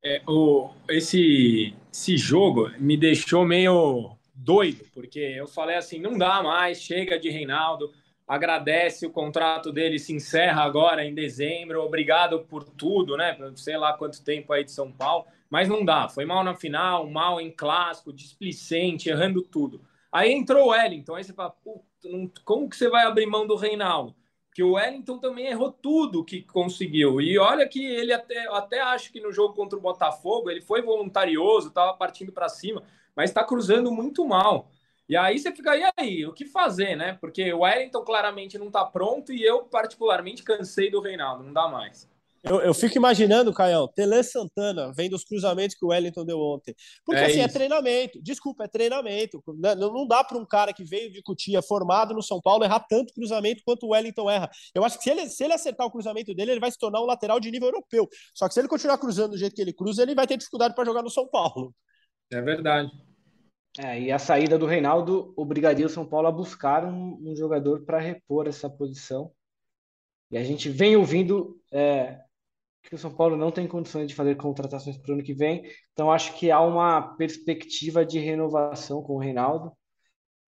É, o, esse, esse jogo me deixou meio doido, porque eu falei assim: não dá mais, chega de Reinaldo, agradece o contrato dele, se encerra agora em dezembro, obrigado por tudo, né? Sei lá quanto tempo aí de São Paulo, mas não dá, foi mal na final, mal em clássico, displicente, errando tudo. Aí entrou o Wellington, aí você fala, como que você vai abrir mão do Reinaldo? Que o Wellington também errou tudo que conseguiu. E olha que ele até, até acho que no jogo contra o Botafogo ele foi voluntarioso, estava partindo para cima, mas está cruzando muito mal. E aí você fica, e aí, o que fazer, né? Porque o Wellington claramente não está pronto e eu, particularmente, cansei do Reinaldo, não dá mais. Eu, eu fico imaginando, Caião, Tele Santana vendo os cruzamentos que o Wellington deu ontem. Porque é assim, é isso. é treinamento. Desculpa, é treinamento. Né, não, não dá para um cara que veio de Cutia, formado no São Paulo, errar tanto cruzamento quanto o Wellington erra. Eu acho que se ele, se ele acertar o cruzamento dele, ele vai se tornar um lateral de nível europeu. Só que se ele continuar cruzando do jeito que ele cruza, ele vai ter dificuldade para jogar no São Paulo. É verdade. É, e a saída do Reinaldo obrigaria o São Paulo a buscar um, um jogador para repor essa posição. E a gente vem ouvindo é, que o São Paulo não tem condições de fazer contratações para o ano que vem. Então, acho que há uma perspectiva de renovação com o Reinaldo.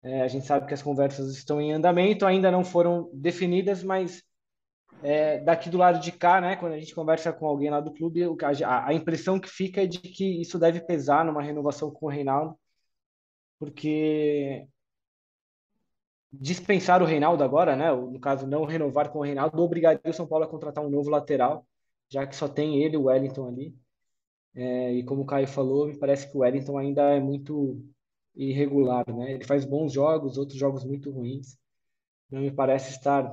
É, a gente sabe que as conversas estão em andamento, ainda não foram definidas, mas é, daqui do lado de cá, né, quando a gente conversa com alguém lá do clube, a, a impressão que fica é de que isso deve pesar numa renovação com o Reinaldo, porque dispensar o Reinaldo agora, né, no caso não renovar com o Reinaldo, obrigaria o São Paulo a contratar um novo lateral já que só tem ele, o Wellington ali. É, e como o Caio falou, me parece que o Wellington ainda é muito irregular, né? Ele faz bons jogos, outros jogos muito ruins. Não me parece estar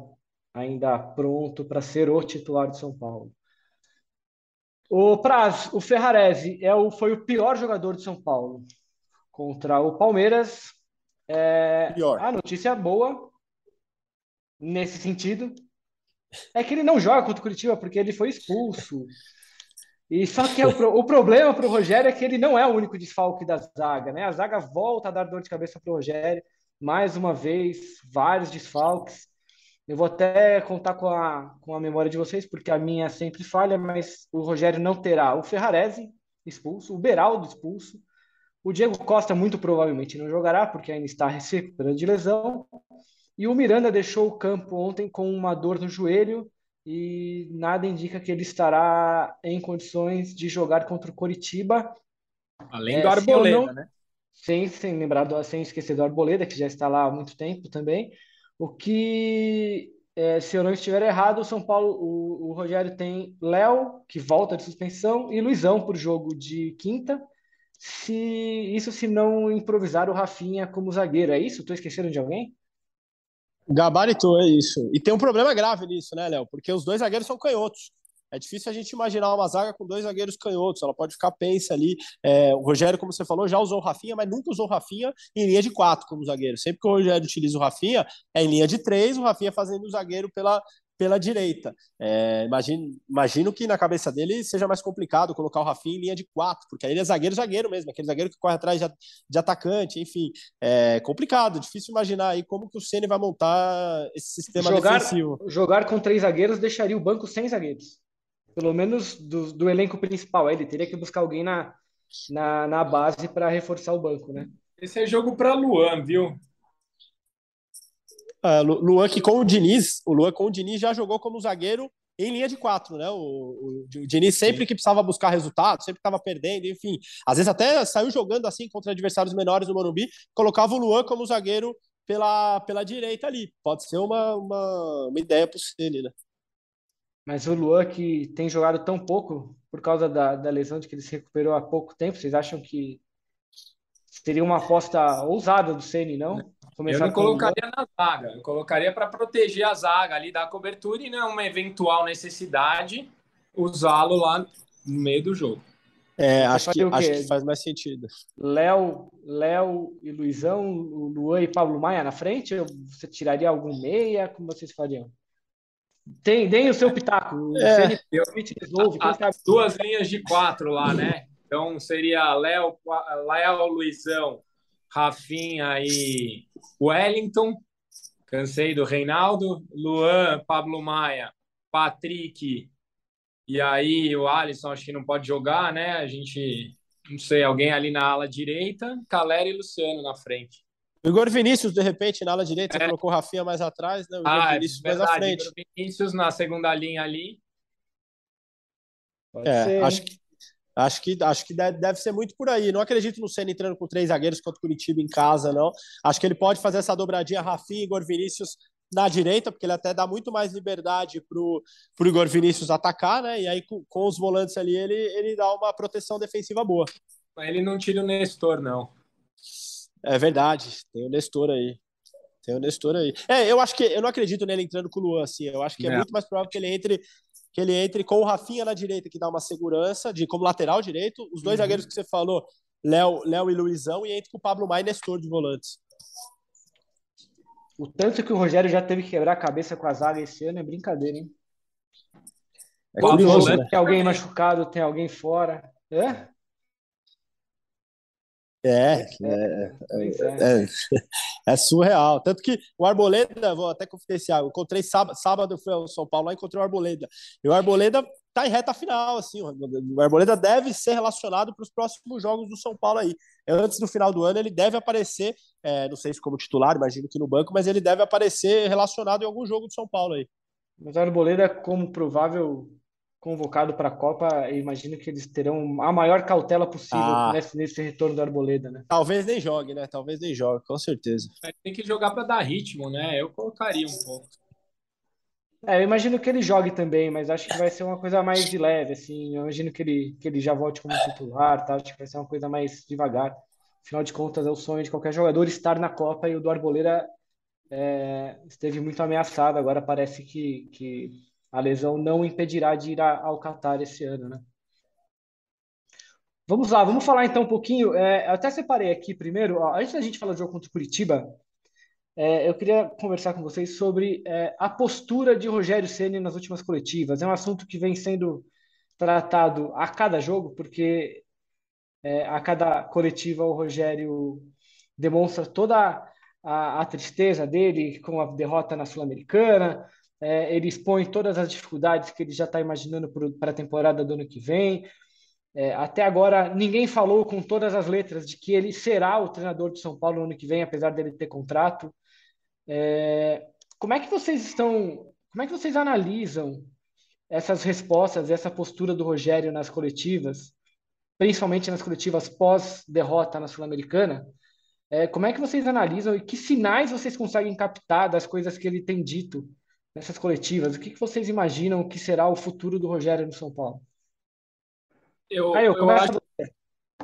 ainda pronto para ser o titular de São Paulo. O Praz, o Ferrarese é o, foi o pior jogador de São Paulo contra o Palmeiras. É, pior. A notícia boa nesse sentido é que ele não joga contra o Curitiba porque ele foi expulso. E só que é o, o problema para o Rogério é que ele não é o único desfalque da zaga, né? A zaga volta a dar dor de cabeça para o Rogério. Mais uma vez, vários desfalques. Eu vou até contar com a, com a memória de vocês, porque a minha sempre falha, mas o Rogério não terá o Ferrarese expulso, o Beraldo expulso, o Diego Costa muito provavelmente não jogará, porque ainda está recuperando de lesão, e o Miranda deixou o campo ontem com uma dor no joelho e nada indica que ele estará em condições de jogar contra o Coritiba. Além é, do Arboleda, não, né? Sem, sem lembrar, do, sem esquecer do Arboleda, que já está lá há muito tempo também. O que, é, se eu não estiver errado, o São Paulo, o, o Rogério tem Léo, que volta de suspensão, e Luizão por jogo de quinta. Se isso se não improvisar o Rafinha como zagueiro, é isso? Estou esquecendo de alguém? Gabaritou, é isso. E tem um problema grave nisso, né, Léo? Porque os dois zagueiros são canhotos. É difícil a gente imaginar uma zaga com dois zagueiros canhotos. Ela pode ficar pensa ali. É, o Rogério, como você falou, já usou o Rafinha, mas nunca usou o Rafinha em linha de quatro como zagueiro. Sempre que o Rogério utiliza o Rafinha, é em linha de três, o Rafinha fazendo o zagueiro pela, pela direita. É, imagino, imagino que na cabeça dele seja mais complicado colocar o Rafinha em linha de quatro, porque aí ele é zagueiro, zagueiro mesmo, aquele zagueiro que corre atrás de, de atacante, enfim. É complicado, difícil imaginar aí como que o Ceni vai montar esse sistema jogar, defensivo. Jogar com três zagueiros deixaria o banco sem zagueiros. Pelo menos do, do elenco principal. Ele teria que buscar alguém na, na, na base para reforçar o banco, né? Esse é jogo para Luan, viu? Uh, Luan que com o Diniz, o Luan com o Diniz já jogou como zagueiro em linha de quatro, né? O, o, o Diniz sempre Sim. que precisava buscar resultado, sempre estava perdendo, enfim. Às vezes até saiu jogando assim contra adversários menores no Morumbi, colocava o Luan como zagueiro pela, pela direita ali. Pode ser uma, uma, uma ideia para ele, né? Mas o Luan, que tem jogado tão pouco por causa da, da lesão de que ele se recuperou há pouco tempo, vocês acham que seria uma aposta ousada do Ceni, não? Começar eu não colocaria na zaga, eu colocaria para proteger a zaga ali, dar cobertura e não uma eventual necessidade usá-lo lá no meio do jogo. É, acho que, acho que faz mais sentido. Léo, Léo e Luizão, Luan e Pablo Maia na frente? Você tiraria algum meia? Como vocês fariam? Tem, deem o seu pitaco. O é, resolve. As duas linhas de quatro lá, né? Então seria Léo, Léo Luizão, Rafinha e Wellington. Cansei do Reinaldo, Luan, Pablo Maia, Patrick. E aí o Alisson acho que não pode jogar, né? A gente, não sei, alguém ali na ala direita, Calera e Luciano na frente. O Igor Vinícius, de repente, na ala direita, é. colocou o Rafinha mais atrás, né? O Igor ah, Vinícius é mais à frente. Igor Vinícius na segunda linha ali. Pode é, ser. acho que Acho que, acho que deve ser muito por aí. Não acredito no Senna entrando com três zagueiros contra o Curitiba em casa, não. Acho que ele pode fazer essa dobradinha Rafinha e Igor Vinícius na direita, porque ele até dá muito mais liberdade para o Igor Vinícius atacar, né? E aí, com, com, os volantes ali, ele, ele dá uma proteção defensiva boa. Mas ele não tira o Nestor, não. É verdade, tem o Nestor aí. Tem o Nestor aí. É, eu acho que eu não acredito nele entrando com o Luan, assim. Eu acho que é, é muito mais provável que ele entre que ele entre com o Rafinha na direita, que dá uma segurança, de como lateral direito, os dois uhum. zagueiros que você falou, Léo, Léo e Luizão, e entre com o Pablo Maia e Nestor de volantes. O tanto que o Rogério já teve que quebrar a cabeça com a zaga esse ano é brincadeira, hein? É curioso, né? Tem alguém machucado, tem alguém fora. É? É, é, é, é, surreal. Tanto que o Arboleda, vou até confidenciar, eu encontrei sábado, sábado fui ao São Paulo lá encontrei o Arboleda. E o Arboleda tá em reta final, assim. O Arboleda deve ser relacionado para os próximos jogos do São Paulo aí. Antes do final do ano, ele deve aparecer, é, não sei se como titular, imagino que no banco, mas ele deve aparecer relacionado em algum jogo do São Paulo aí. Mas o Arboleda, como provável convocado para a Copa, imagino que eles terão a maior cautela possível ah, nesse, nesse, retorno do Arboleda, né? Talvez nem jogue, né? Talvez nem jogue, com certeza. Tem que jogar para dar ritmo, né? Eu colocaria um pouco. É, eu imagino que ele jogue também, mas acho que vai ser uma coisa mais de leve, assim. Eu imagino que ele, que ele já volte como titular, tá? Acho que vai ser uma coisa mais devagar. Afinal de contas, é o sonho de qualquer jogador estar na Copa e o do Arboleda é, esteve muito ameaçado. Agora parece que, que a lesão não impedirá de ir ao Qatar esse ano, né? Vamos lá, vamos falar então um pouquinho. É, até separei aqui primeiro, ó, antes da gente falar do jogo contra o Curitiba, é, eu queria conversar com vocês sobre é, a postura de Rogério Ceni nas últimas coletivas. É um assunto que vem sendo tratado a cada jogo, porque é, a cada coletiva o Rogério demonstra toda a, a tristeza dele com a derrota na Sul-Americana, é, ele expõe todas as dificuldades que ele já está imaginando para a temporada do ano que vem. É, até agora, ninguém falou com todas as letras de que ele será o treinador de São Paulo no ano que vem, apesar dele ter contrato. É, como é que vocês estão? Como é que vocês analisam essas respostas, essa postura do Rogério nas coletivas, principalmente nas coletivas pós-derrota na Sul-Americana? É, como é que vocês analisam e que sinais vocês conseguem captar das coisas que ele tem dito nessas coletivas, o que, que vocês imaginam que será o futuro do Rogério no São Paulo? Eu, Aí, eu, eu acho,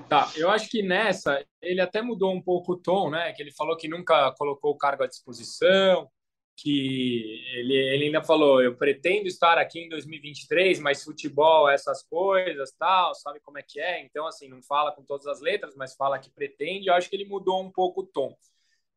tá, eu acho que nessa ele até mudou um pouco o tom, né? Que ele falou que nunca colocou o cargo à disposição, que ele, ele ainda falou, eu pretendo estar aqui em 2023, mas futebol, essas coisas, tal, sabe como é que é? Então, assim, não fala com todas as letras, mas fala que pretende. Eu acho que ele mudou um pouco o tom.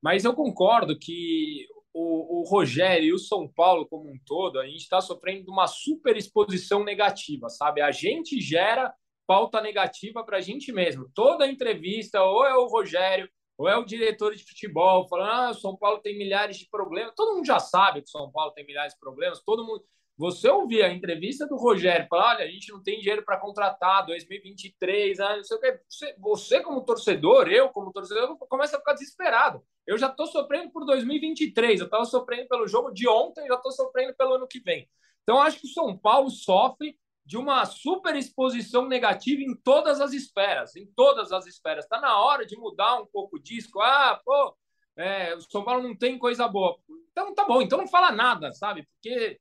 Mas eu concordo que o, o Rogério e o São Paulo como um todo, a gente está sofrendo uma super exposição negativa, sabe? A gente gera pauta negativa para a gente mesmo. Toda entrevista, ou é o Rogério, ou é o diretor de futebol, falando: ah, o São Paulo tem milhares de problemas. Todo mundo já sabe que o São Paulo tem milhares de problemas, todo mundo. Você ouvir a entrevista do Rogério, falar, olha, a gente não tem dinheiro para contratar 2023, ah, não sei o que. Você, você, como torcedor, eu como torcedor, começa a ficar desesperado. Eu já estou sofrendo por 2023, eu estava sofrendo pelo jogo de ontem, já estou sofrendo pelo ano que vem. Então, acho que o São Paulo sofre de uma super exposição negativa em todas as esferas, em todas as esferas. Está na hora de mudar um pouco disso. Ah, pô, é, o São Paulo não tem coisa boa. Então tá bom, então não fala nada, sabe? Porque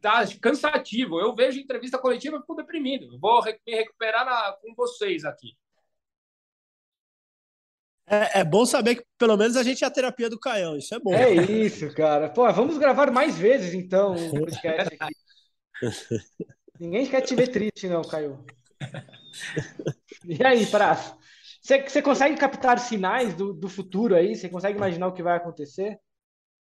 tá cansativo. Eu vejo entrevista coletiva e fico deprimido. Vou me recuperar na, com vocês aqui. É, é, bom saber que pelo menos a gente é a terapia do Caião. Isso é bom. É isso, cara. Pô, vamos gravar mais vezes então o podcast aqui. Ninguém quer te ver triste, não, Caio. E aí, Praça? Você, você consegue captar sinais do, do futuro aí? Você consegue imaginar o que vai acontecer?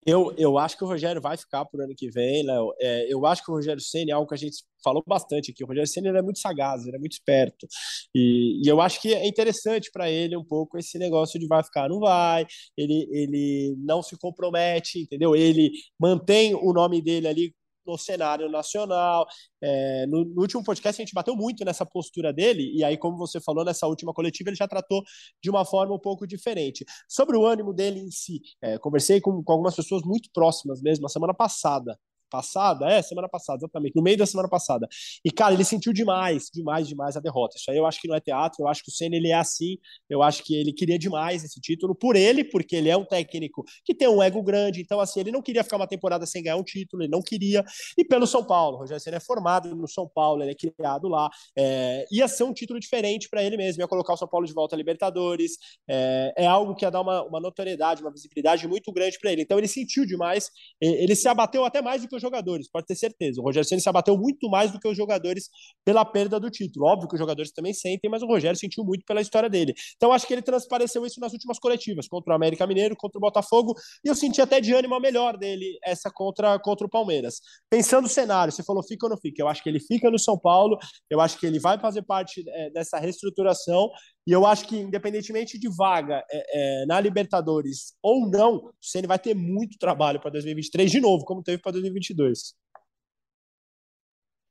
Eu, eu acho que o Rogério vai ficar por ano que vem, Léo. É, eu acho que o Rogério Senna é algo que a gente falou bastante aqui. O Rogério Senna é muito sagaz, ele é muito esperto. E, e eu acho que é interessante para ele um pouco esse negócio de vai ficar, não vai. Ele, ele não se compromete, entendeu? Ele mantém o nome dele ali no cenário nacional. É, no, no, último podcast a gente bateu muito nessa postura dele, e aí, como você falou, nessa última coletiva, ele já tratou de uma forma um pouco diferente. Sobre o ânimo dele em si, é, conversei com, com algumas pessoas muito próximas mesmo, a semana passada, passada, é, semana passada, exatamente, no meio da semana passada. E, cara, ele sentiu demais, demais, demais a derrota. Isso aí eu acho que não é teatro, eu acho que o Senna, ele é assim, eu acho que ele queria demais esse título, por ele, porque ele é um técnico que tem um ego grande, então, assim, ele não queria ficar uma temporada sem ganhar um título, ele não queria, e pelo São Paulo, o Rogério Senna é formado no São Paulo, ele é criado lá, é, ia ser um título diferente para ele mesmo, ia colocar o São Paulo de volta à Libertadores, é, é algo que ia dar uma, uma notoriedade, uma visibilidade muito grande para ele, então ele sentiu demais, ele se abateu até mais do que os jogadores, pode ter certeza. O Rogério Ceni se abateu muito mais do que os jogadores pela perda do título. Óbvio que os jogadores também sentem, mas o Rogério sentiu muito pela história dele. Então acho que ele transpareceu isso nas últimas coletivas, contra o América Mineiro, contra o Botafogo, e eu senti até de ânimo a melhor dele essa contra, contra o Palmeiras. Pensando no cenário, você falou fica ou não fica? Eu acho que ele fica no São Paulo, eu acho que ele vai fazer parte é, dessa reestruturação e eu acho que, independentemente de vaga é, é, na Libertadores ou não, o Ceni vai ter muito trabalho para 2023 de novo, como teve para 2022.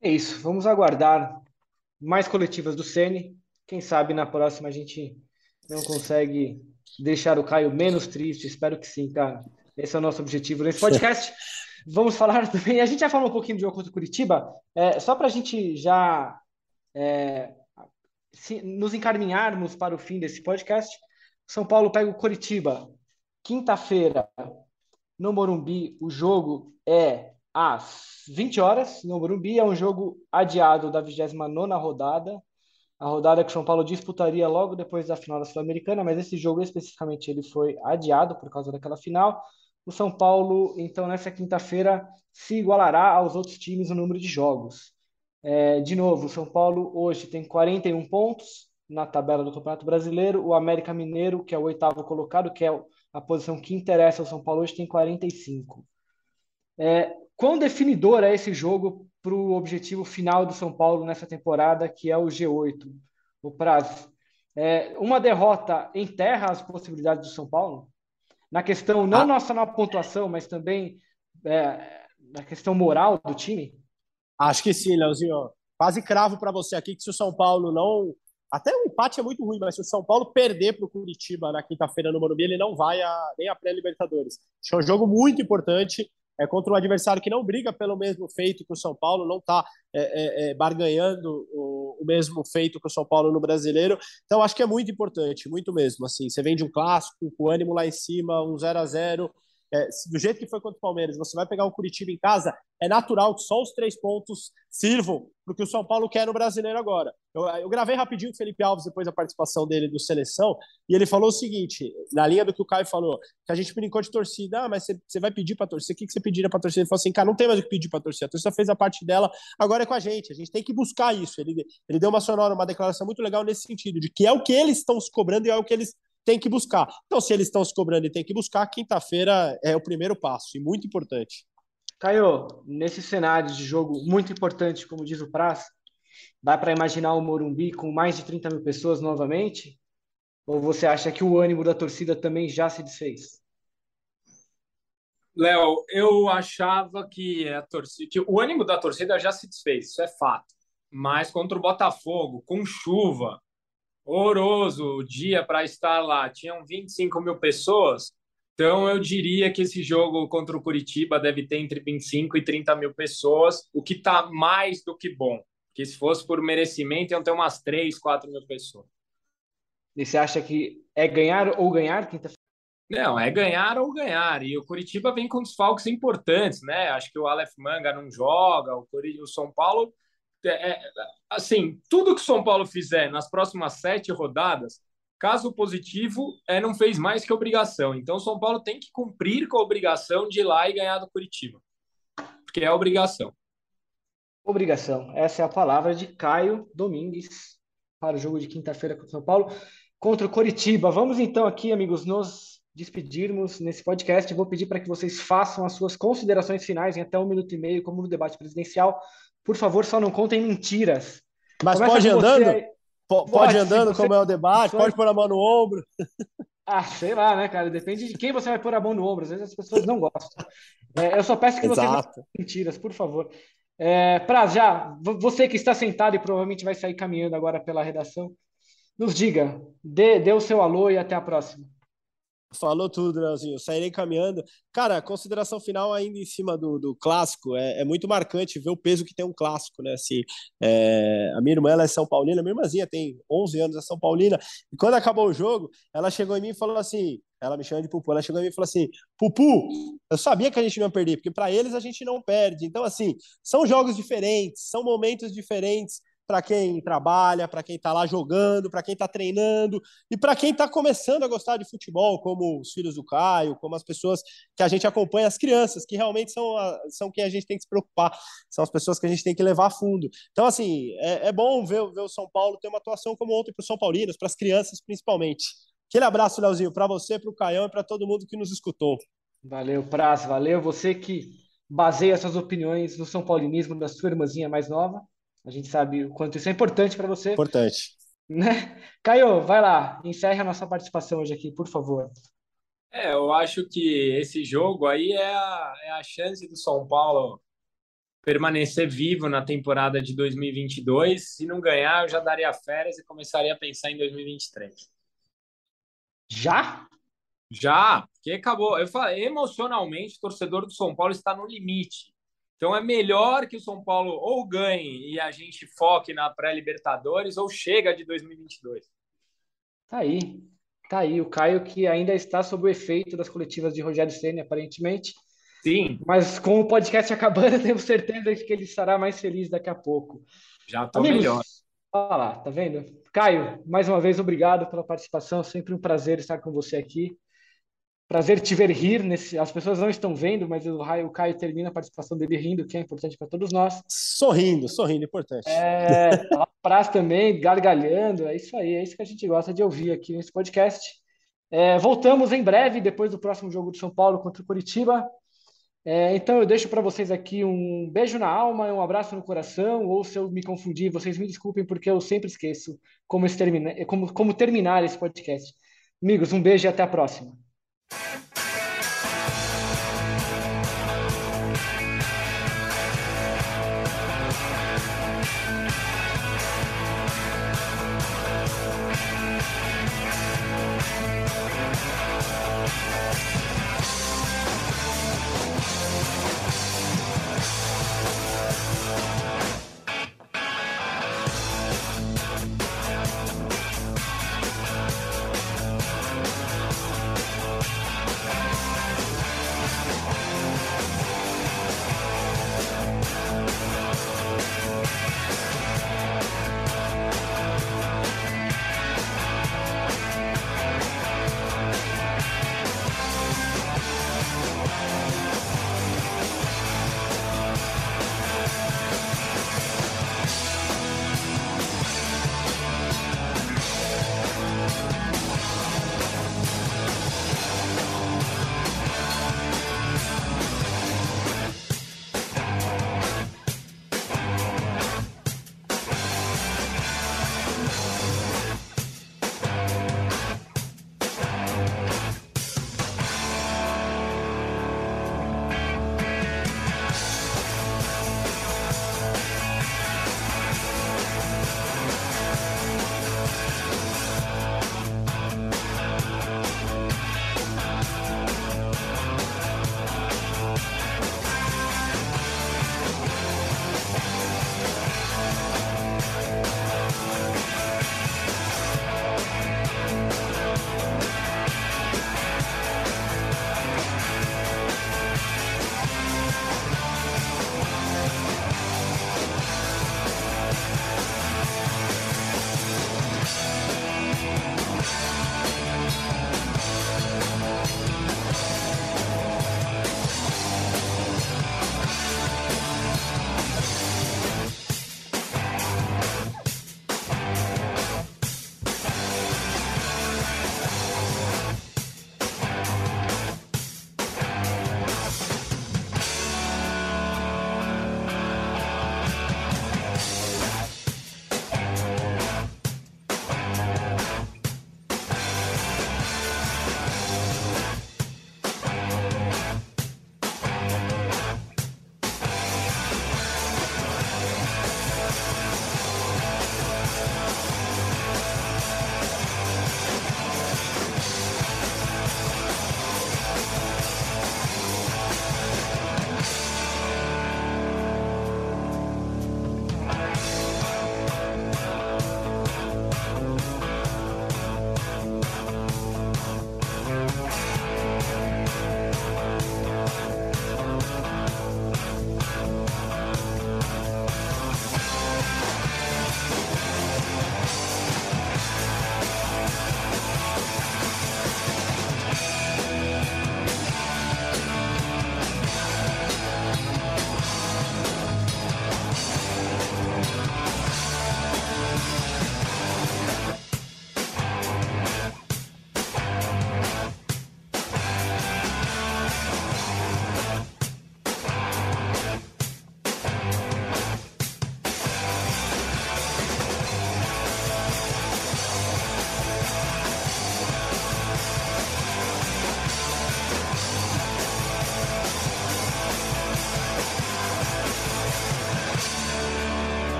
É isso. Vamos aguardar mais coletivas do Ceni. Quem sabe na próxima a gente não consegue deixar o Caio menos triste. Espero que sim, cara. Esse é o nosso objetivo nesse podcast. Vamos falar também. A gente já falou um pouquinho do jogo contra o Curitiba. É, só para a gente já é, se nos encaminharmos para o fim desse podcast, São Paulo pega o Coritiba. Quinta-feira, no Morumbi, o jogo é às 20 horas. No Morumbi é um jogo adiado da 29 rodada. A rodada que o São Paulo disputaria logo depois da final da Sul-Americana, mas esse jogo especificamente ele foi adiado por causa daquela final. O São Paulo, então, nessa quinta-feira, se igualará aos outros times no número de jogos. É, de novo, o São Paulo hoje tem 41 pontos na tabela do Campeonato Brasileiro. O América Mineiro, que é o oitavo colocado, que é a posição que interessa ao São Paulo hoje, tem 45. É, quão definidor é esse jogo para o objetivo final do São Paulo nessa temporada, que é o G8, o prazo? É, uma derrota enterra as possibilidades do São Paulo? Na questão, não ah. nossa na pontuação, mas também é, na questão moral do time? Acho que sim, Leozinho. Quase cravo para você aqui que se o São Paulo não. Até o empate é muito ruim, mas se o São Paulo perder para o Curitiba na quinta-feira no Morumbi, ele não vai a, nem a pré-Libertadores. Acho que é um jogo muito importante. É contra um adversário que não briga pelo mesmo feito que o São Paulo, não está é, é, é, barganhando o, o, mesmo feito que o São Paulo no brasileiro. Então, acho que é muito importante, muito mesmo. Assim, você vem de um clássico, com o ânimo lá em cima, um 0 a 0 é, do jeito que foi contra o Palmeiras, você vai pegar o Curitiba em casa, é natural que só os três pontos sirvam para o que o São Paulo quer no brasileiro agora. Eu, eu, gravei rapidinho com o Felipe Alves depois da participação dele do Seleção, e ele falou o seguinte, na linha do que o Caio falou, que a gente brincou de torcida, ah, mas você, vai pedir para torcer, o que, que você pediria para torcer? Ele falou assim, cara, não tem mais o que pedir para torcer, a torcida fez a parte dela, agora é com a gente, a gente tem que buscar isso. Ele, ele deu uma sonora, uma declaração muito legal nesse sentido, de que é o que eles estão se cobrando e é o que eles tem que buscar. Então, se eles estão se cobrando e tem que buscar, quinta-feira é o primeiro passo, e muito importante. Caio, nesse cenário de jogo muito importante, como diz o Praz, dá para imaginar o Morumbi com mais de 30 mil pessoas novamente? Ou você acha que o ânimo da torcida também já se desfez? Léo, eu achava que a torcida, que o ânimo da torcida já se desfez, isso é fato. Mas contra o Botafogo, com chuva, horroroso o dia para estar lá. Tinham 25 mil pessoas. Então, eu diria que esse jogo contra o Curitiba deve ter entre 25 e 30 mil pessoas, o que está mais do que bom. Que se fosse por merecimento, iam ter umas 3, 4 mil pessoas. E você acha que é ganhar ou ganhar quinta-feira? Não, é ganhar ou ganhar. E o Curitiba vem com desfalques importantes, né? Acho que o Aleph Manga não joga, o, o São Paulo. É, é, assim, tudo que o São Paulo fizer nas próximas sete rodadas Caso positivo, é, não fez mais que obrigação. Então, o São Paulo tem que cumprir com a obrigação de ir lá e ganhar do Curitiba. Porque é obrigação. Obrigação. Essa é a palavra de Caio Domingues para o jogo de quinta-feira contra o São Paulo contra o Curitiba. Vamos então aqui, amigos, nos despedirmos nesse podcast. Vou pedir para que vocês façam as suas considerações finais em até um minuto e meio, como no debate presidencial. Por favor, só não contem mentiras. Mas Começa pode andando? Aí. Pode, pode andando, como é o debate, pode pôr a mão no ombro. Ah, sei lá, né, cara? Depende de quem você vai pôr a mão no ombro. Às vezes as pessoas não gostam. É, eu só peço que você não mentiras, por favor. É, Praz, já, você que está sentado e provavelmente vai sair caminhando agora pela redação, nos diga, dê, dê o seu alô e até a próxima. Falou tudo, Leozinho. Sairei caminhando. Cara, consideração final ainda em cima do, do clássico. É, é, muito marcante ver o peso que tem um clássico, né? Assim, é, a minha irmã ela é São Paulina, minha irmãzinha tem 11 anos, é São Paulina. E quando acabou o jogo, ela chegou em mim e falou assim: ela me chama de Pupu. Ela chegou em mim e falou assim: Pupu, eu sabia que a gente não ia perder, porque para eles a gente não perde. Então, assim, são jogos diferentes, são momentos diferentes para quem trabalha, para quem está lá jogando, para quem está treinando e para quem está começando a gostar de futebol, como os filhos do Caio, como as pessoas que a gente acompanha, as crianças, que realmente são, a, são quem a gente tem que se preocupar, são as pessoas que a gente tem que levar a fundo. Então, assim, é, é bom ver, ver o São Paulo ter uma atuação como ontem para os São Paulinos, para as crianças principalmente. Aquele abraço, Leozinho, para você, para o Caião e para todo mundo que nos escutou. Valeu, Praz, valeu. Você que baseia suas opiniões no São Paulinismo da sua irmãzinha mais nova. A gente sabe o quanto isso é importante para você. Importante. Né? Caio, vai lá, encerre a nossa participação hoje aqui, por favor. É, eu acho que esse jogo aí é a, é a chance do São Paulo permanecer vivo na temporada de 2022. Se não ganhar, eu já daria férias e começaria a pensar em 2023. Já? Já, porque acabou. Eu falei, emocionalmente, o torcedor do São Paulo está no limite. Então é melhor que o São Paulo ou ganhe e a gente foque na pré-Libertadores ou chega de 2022. Tá aí. Tá aí o Caio que ainda está sob o efeito das coletivas de Rogério Ceni aparentemente. Sim. Mas com o podcast acabando, tenho certeza de que ele estará mais feliz daqui a pouco. Já Amigos, melhor. Olha lá, tá vendo? Caio, mais uma vez obrigado pela participação, sempre um prazer estar com você aqui. Prazer te ver rir. Nesse... As pessoas não estão vendo, mas o, o Caio termina a participação dele rindo, que é importante para todos nós. Sorrindo, sorrindo, importante. É, a Praz também, gargalhando. É isso aí, é isso que a gente gosta de ouvir aqui nesse podcast. É, voltamos em breve, depois do próximo jogo do São Paulo contra o Curitiba. É, então eu deixo para vocês aqui um beijo na alma, um abraço no coração, ou se eu me confundir, vocês me desculpem, porque eu sempre esqueço como, como, como terminar esse podcast. Amigos, um beijo e até a próxima.